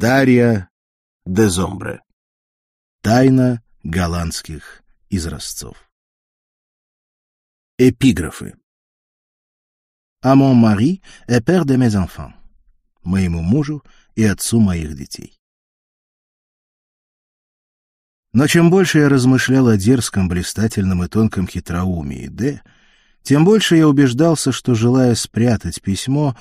Дарья де Зомбре. Тайна голландских изразцов. Эпиграфы. «А mon mari est père de mes enfants» — «Моему мужу и отцу моих детей». Но чем больше я размышлял о дерзком, блистательном и тонком хитроумии Д, тем больше я убеждался, что, желая спрятать письмо,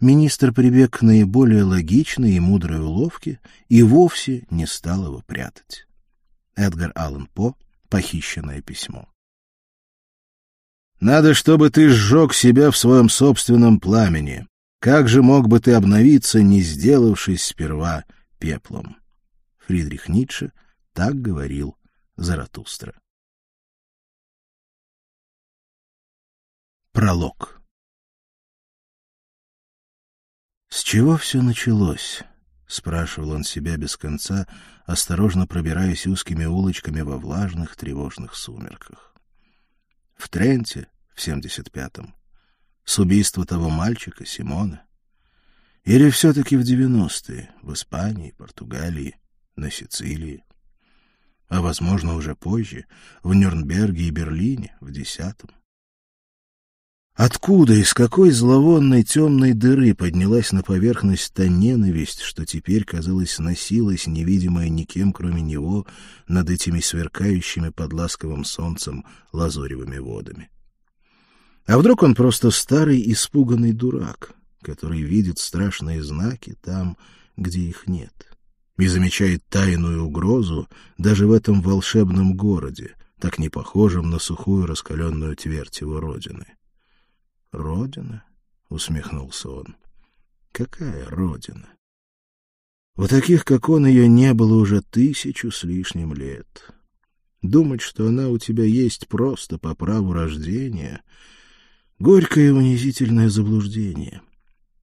министр прибег к наиболее логичной и мудрой уловке и вовсе не стал его прятать. Эдгар Аллан По «Похищенное письмо». «Надо, чтобы ты сжег себя в своем собственном пламени. Как же мог бы ты обновиться, не сделавшись сперва пеплом?» Фридрих Ницше так говорил Заратустра. Пролог «С чего все началось?» — спрашивал он себя без конца, осторожно пробираясь узкими улочками во влажных тревожных сумерках. В Тренте, в 75-м, с убийства того мальчика, Симона? Или все-таки в 90-е, в Испании, Португалии, на Сицилии? А, возможно, уже позже, в Нюрнберге и Берлине, в десятом? Откуда, из какой зловонной темной дыры поднялась на поверхность та ненависть, что теперь, казалось, носилась, невидимая никем, кроме него, над этими сверкающими под ласковым солнцем лазоревыми водами? А вдруг он просто старый испуганный дурак, который видит страшные знаки там, где их нет, и замечает тайную угрозу даже в этом волшебном городе, так не похожем на сухую раскаленную твердь его родины? Родина? — усмехнулся он. — Какая родина? У таких, как он, ее не было уже тысячу с лишним лет. Думать, что она у тебя есть просто по праву рождения — горькое и унизительное заблуждение.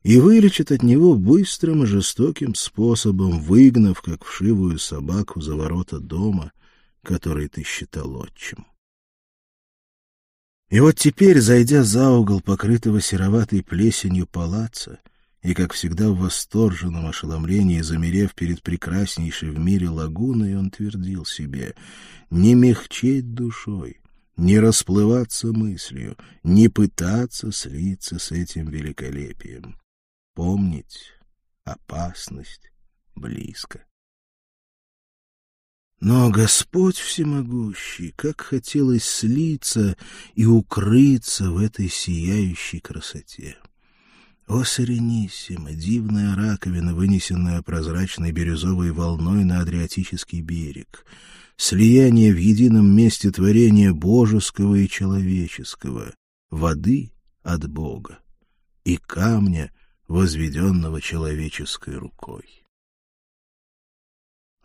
И вылечит от него быстрым и жестоким способом, выгнав, как вшивую собаку, за ворота дома, который ты считал отчим. И вот теперь, зайдя за угол покрытого сероватой плесенью палаца, и, как всегда, в восторженном ошеломлении, замерев перед прекраснейшей в мире лагуной, он твердил себе «Не мягчеть душой, не расплываться мыслью, не пытаться слиться с этим великолепием. Помнить, опасность близко». Но Господь всемогущий, как хотелось слиться и укрыться в этой сияющей красоте. О, Сарениссимо, дивная раковина, вынесенная прозрачной бирюзовой волной на Адриатический берег, слияние в едином месте творения божеского и человеческого, воды от Бога и камня, возведенного человеческой рукой.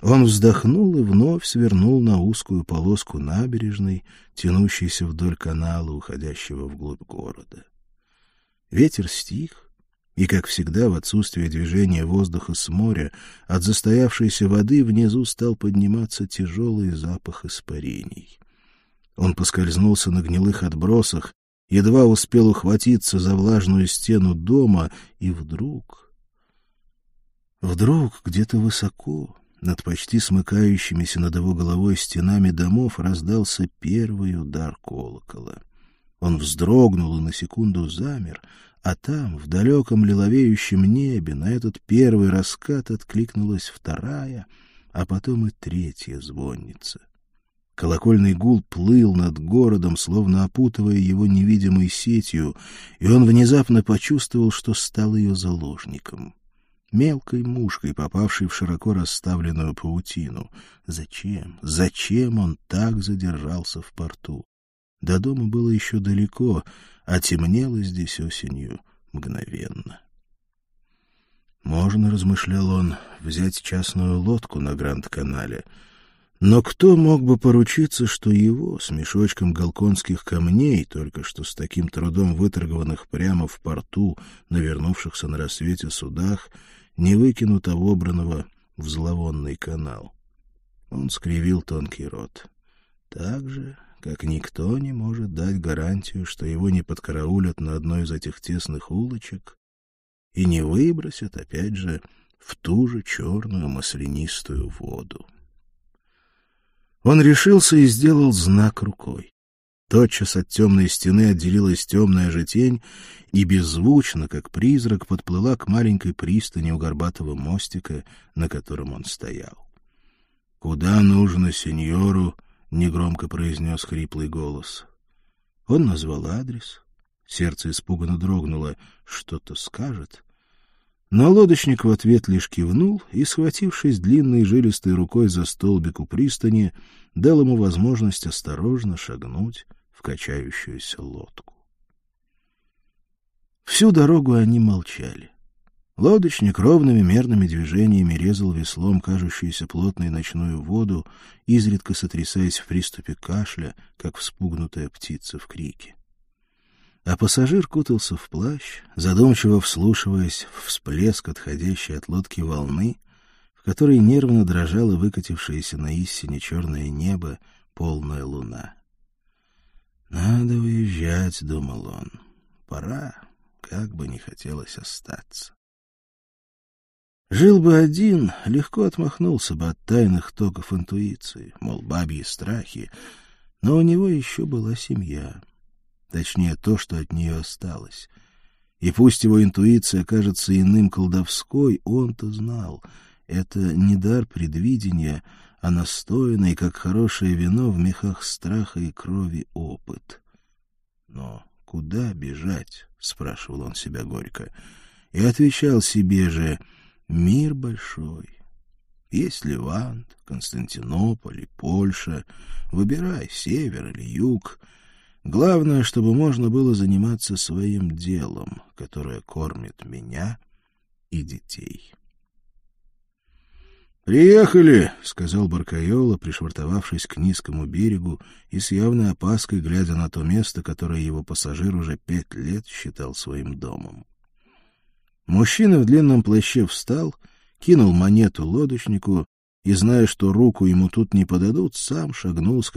Он вздохнул и вновь свернул на узкую полоску набережной, тянущейся вдоль канала, уходящего вглубь города. Ветер стих, и, как всегда, в отсутствие движения воздуха с моря, от застоявшейся воды внизу стал подниматься тяжелый запах испарений. Он поскользнулся на гнилых отбросах, едва успел ухватиться за влажную стену дома, и вдруг... Вдруг где-то высоко, над почти смыкающимися над его головой стенами домов раздался первый удар колокола. Он вздрогнул и на секунду замер, а там, в далеком лиловеющем небе, на этот первый раскат откликнулась вторая, а потом и третья звонница. Колокольный гул плыл над городом, словно опутывая его невидимой сетью, и он внезапно почувствовал, что стал ее заложником мелкой мушкой, попавшей в широко расставленную паутину. Зачем? Зачем он так задержался в порту? До дома было еще далеко, а темнело здесь осенью мгновенно. Можно, размышлял он, взять частную лодку на Гранд-канале, но кто мог бы поручиться, что его с мешочком галконских камней, только что с таким трудом выторгованных прямо в порту, навернувшихся на рассвете судах, не выкинут обобранного в зловонный канал. Он скривил тонкий рот. Так же, как никто не может дать гарантию, что его не подкараулят на одной из этих тесных улочек и не выбросят, опять же, в ту же черную маслянистую воду. Он решился и сделал знак рукой. Тотчас от темной стены отделилась темная же тень и беззвучно, как призрак, подплыла к маленькой пристани у горбатого мостика, на котором он стоял. — Куда нужно сеньору? — негромко произнес хриплый голос. Он назвал адрес. Сердце испуганно дрогнуло. Что-то скажет. Но лодочник в ответ лишь кивнул и, схватившись длинной жилистой рукой за столбик у пристани, дал ему возможность осторожно шагнуть в качающуюся лодку. Всю дорогу они молчали. Лодочник ровными мерными движениями резал веслом кажущуюся плотной ночную воду, изредка сотрясаясь в приступе кашля, как вспугнутая птица в крике. А пассажир кутался в плащ, задумчиво вслушиваясь в всплеск отходящей от лодки волны, в которой нервно дрожала выкатившаяся на истине черное небо полная луна. «Надо уезжать», — думал он. «Пора, как бы не хотелось остаться». Жил бы один, легко отмахнулся бы от тайных токов интуиции, мол, бабьи страхи, но у него еще была семья. Точнее, то, что от нее осталось. И пусть его интуиция кажется иным колдовской, он-то знал. Это не дар предвидения, а настоянный, как хорошее вино, в мехах страха и крови опыт. Но куда бежать? — спрашивал он себя горько. И отвечал себе же — Мир большой. Есть Левант, Константинополь и Польша. Выбирай, север или юг. Главное, чтобы можно было заниматься своим делом, которое кормит меня и детей. «Приехали!» — сказал Баркайола, пришвартовавшись к низкому берегу и с явной опаской глядя на то место, которое его пассажир уже пять лет считал своим домом. Мужчина в длинном плаще встал, кинул монету лодочнику и, зная, что руку ему тут не подадут, сам шагнул с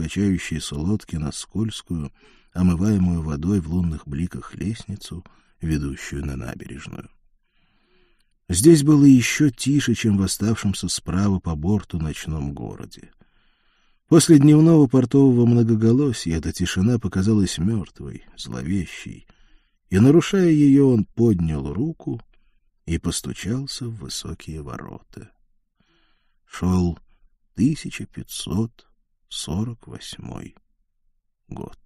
лодки на скользкую, омываемую водой в лунных бликах лестницу, ведущую на набережную. Здесь было еще тише, чем в оставшемся справа по борту ночном городе. После дневного портового многоголосия эта тишина показалась мертвой, зловещей, и, нарушая ее, он поднял руку — и постучался в высокие ворота. Шел 1548 год.